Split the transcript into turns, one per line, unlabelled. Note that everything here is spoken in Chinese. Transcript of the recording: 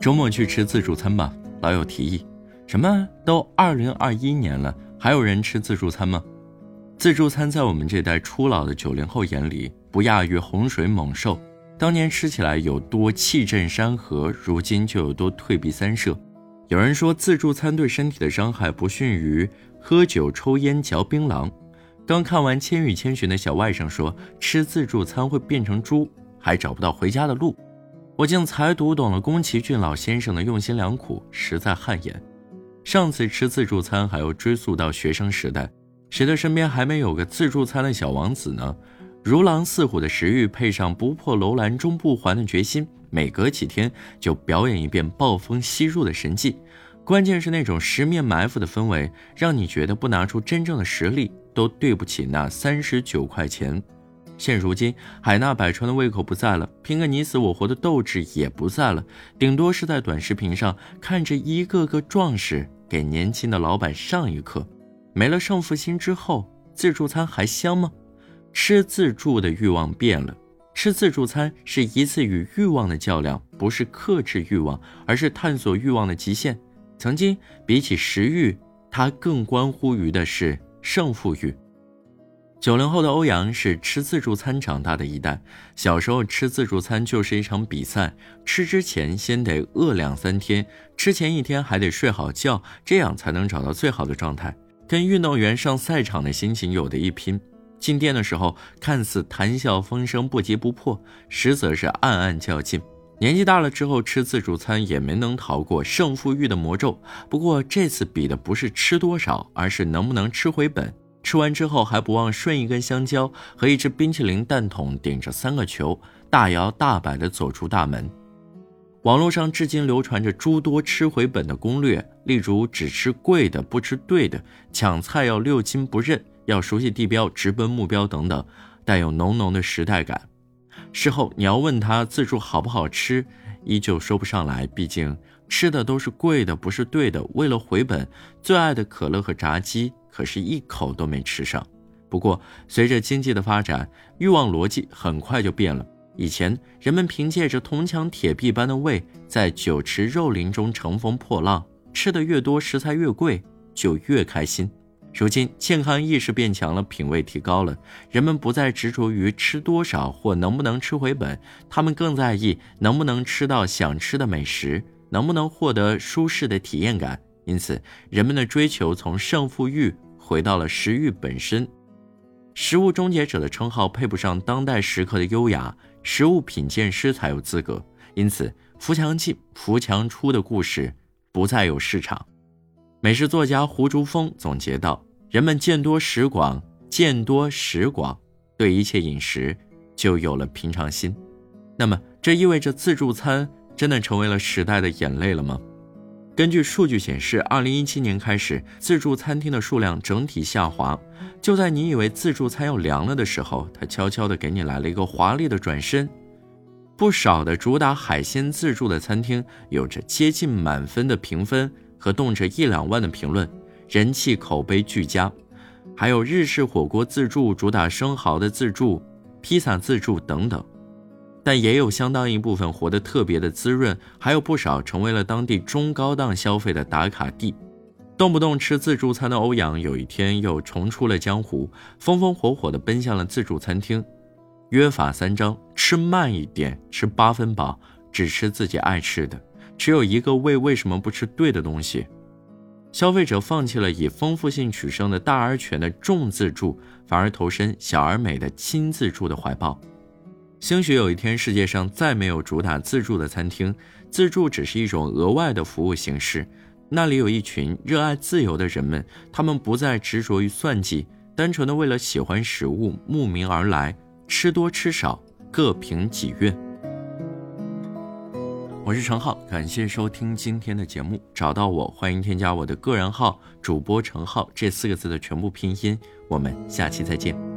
周末去吃自助餐吧，老友提议。什么都二零二一年了，还有人吃自助餐吗？自助餐在我们这代初老的九零后眼里，不亚于洪水猛兽。当年吃起来有多气震山河，如今就有多退避三舍。有人说自助餐对身体的伤害不逊于喝酒、抽烟、嚼槟榔。刚看完《千与千寻》的小外甥说吃自助餐会变成猪，还找不到回家的路。我竟才读懂了宫崎骏老先生的用心良苦，实在汗颜。上次吃自助餐还要追溯到学生时代，谁的身边还没有个自助餐的小王子呢？如狼似虎的食欲，配上不破楼兰终不还的决心，每隔几天就表演一遍暴风吸入的神迹。关键是那种十面埋伏的氛围，让你觉得不拿出真正的实力，都对不起那三十九块钱。现如今，海纳百川的胃口不在了，拼个你死我活的斗志也不在了，顶多是在短视频上看着一个个壮士给年轻的老板上一课。没了胜负心之后，自助餐还香吗？吃自助的欲望变了，吃自助餐是一次与欲望的较量，不是克制欲望，而是探索欲望的极限。曾经，比起食欲，它更关乎于的是胜负欲。九零后的欧阳是吃自助餐长大的一代，小时候吃自助餐就是一场比赛，吃之前先得饿两三天，吃前一天还得睡好觉，这样才能找到最好的状态，跟运动员上赛场的心情有的一拼。进店的时候看似谈笑风生、不急不破，实则是暗暗较劲。年纪大了之后吃自助餐也没能逃过胜负欲的魔咒。不过这次比的不是吃多少，而是能不能吃回本。吃完之后还不忘顺一根香蕉和一只冰淇淋蛋筒，顶着三个球，大摇大摆地走出大门。网络上至今流传着诸多吃回本的攻略，例如只吃贵的不吃对的，抢菜要六亲不认。要熟悉地标，直奔目标等等，带有浓浓的时代感。事后你要问他自助好不好吃，依旧说不上来。毕竟吃的都是贵的，不是对的。为了回本，最爱的可乐和炸鸡可是一口都没吃上。不过随着经济的发展，欲望逻辑很快就变了。以前人们凭借着铜墙铁壁般的胃，在酒池肉林中乘风破浪，吃的越多，食材越贵，就越开心。如今健康意识变强了，品味提高了，人们不再执着于吃多少或能不能吃回本，他们更在意能不能吃到想吃的美食，能不能获得舒适的体验感。因此，人们的追求从胜负欲回到了食欲本身。食物终结者的称号配不上当代食客的优雅，食物品鉴师才有资格。因此，扶墙进、扶墙出的故事不再有市场。美食作家胡竹峰总结道：“人们见多识广，见多识广，对一切饮食就有了平常心。那么，这意味着自助餐真的成为了时代的眼泪了吗？”根据数据显示，2017年开始，自助餐厅的数量整体下滑。就在你以为自助餐要凉了的时候，它悄悄地给你来了一个华丽的转身。不少的主打海鲜自助的餐厅，有着接近满分的评分。和动辄一两万的评论，人气口碑俱佳，还有日式火锅自助、主打生蚝的自助、披萨自助等等，但也有相当一部分活得特别的滋润，还有不少成为了当地中高档消费的打卡地。动不动吃自助餐的欧阳，有一天又重出了江湖，风风火火地奔向了自助餐厅。约法三章：吃慢一点，吃八分饱，只吃自己爱吃的。只有一个胃，为什么不吃对的东西？消费者放弃了以丰富性取胜的大而全的重自助，反而投身小而美的轻自助的怀抱。兴许有一天，世界上再没有主打自助的餐厅，自助只是一种额外的服务形式。那里有一群热爱自由的人们，他们不再执着于算计，单纯的为了喜欢食物慕名而来，吃多吃少各凭己愿。我是陈浩，感谢收听今天的节目。找到我，欢迎添加我的个人号“主播陈浩”这四个字的全部拼音。我们下期再见。